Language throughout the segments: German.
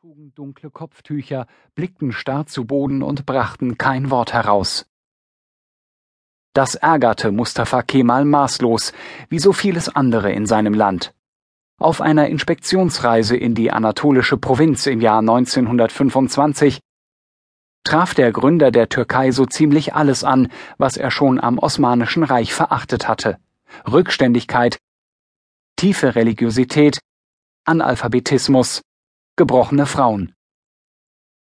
trugen dunkle Kopftücher, blickten starr zu Boden und brachten kein Wort heraus. Das ärgerte Mustafa Kemal maßlos, wie so vieles andere in seinem Land. Auf einer Inspektionsreise in die anatolische Provinz im Jahr 1925 traf der Gründer der Türkei so ziemlich alles an, was er schon am Osmanischen Reich verachtet hatte. Rückständigkeit, tiefe Religiosität, Analphabetismus, gebrochene Frauen.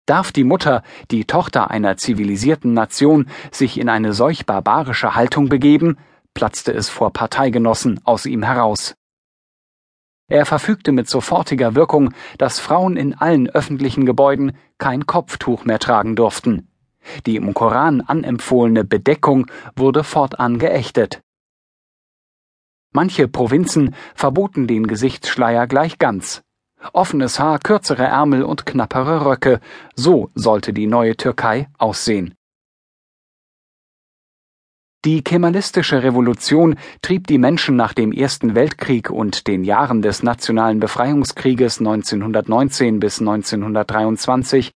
Darf die Mutter, die Tochter einer zivilisierten Nation, sich in eine solch barbarische Haltung begeben, platzte es vor Parteigenossen aus ihm heraus. Er verfügte mit sofortiger Wirkung, dass Frauen in allen öffentlichen Gebäuden kein Kopftuch mehr tragen durften. Die im Koran anempfohlene Bedeckung wurde fortan geächtet. Manche Provinzen verboten den Gesichtsschleier gleich ganz. Offenes Haar, kürzere Ärmel und knappere Röcke, so sollte die neue Türkei aussehen. Die kemalistische Revolution trieb die Menschen nach dem Ersten Weltkrieg und den Jahren des Nationalen Befreiungskrieges 1919 bis 1923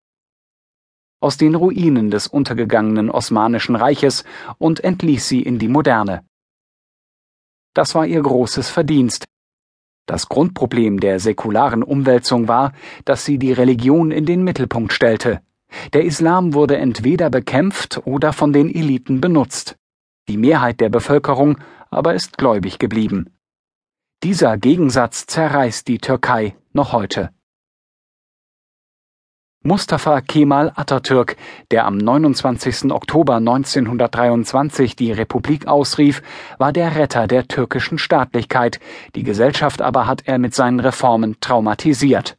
aus den Ruinen des untergegangenen Osmanischen Reiches und entließ sie in die Moderne. Das war ihr großes Verdienst. Das Grundproblem der säkularen Umwälzung war, dass sie die Religion in den Mittelpunkt stellte. Der Islam wurde entweder bekämpft oder von den Eliten benutzt. Die Mehrheit der Bevölkerung aber ist gläubig geblieben. Dieser Gegensatz zerreißt die Türkei noch heute. Mustafa Kemal Atatürk, der am 29. Oktober 1923 die Republik ausrief, war der Retter der türkischen Staatlichkeit, die Gesellschaft aber hat er mit seinen Reformen traumatisiert.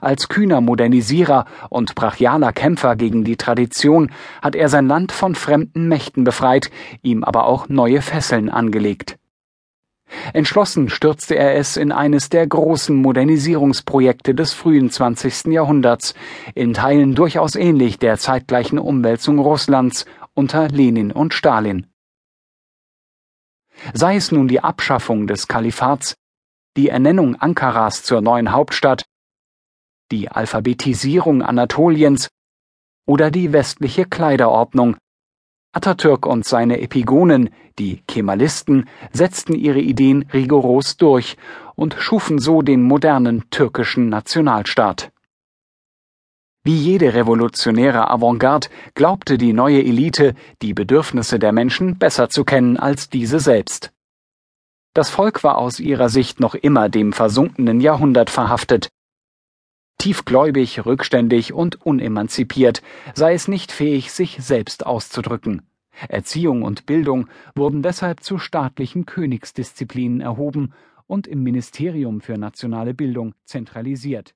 Als kühner Modernisierer und brachialer Kämpfer gegen die Tradition hat er sein Land von fremden Mächten befreit, ihm aber auch neue Fesseln angelegt. Entschlossen stürzte er es in eines der großen Modernisierungsprojekte des frühen 20. Jahrhunderts, in Teilen durchaus ähnlich der zeitgleichen Umwälzung Russlands unter Lenin und Stalin. Sei es nun die Abschaffung des Kalifats, die Ernennung Ankaras zur neuen Hauptstadt die Alphabetisierung Anatoliens oder die westliche Kleiderordnung. Atatürk und seine Epigonen, die Kemalisten, setzten ihre Ideen rigoros durch und schufen so den modernen türkischen Nationalstaat. Wie jede revolutionäre Avantgarde glaubte die neue Elite, die Bedürfnisse der Menschen besser zu kennen als diese selbst. Das Volk war aus ihrer Sicht noch immer dem versunkenen Jahrhundert verhaftet, tiefgläubig, rückständig und unemanzipiert, sei es nicht fähig, sich selbst auszudrücken. Erziehung und Bildung wurden deshalb zu staatlichen Königsdisziplinen erhoben und im Ministerium für nationale Bildung zentralisiert.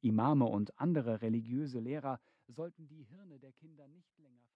Imame und andere religiöse Lehrer sollten die Hirne der Kinder nicht länger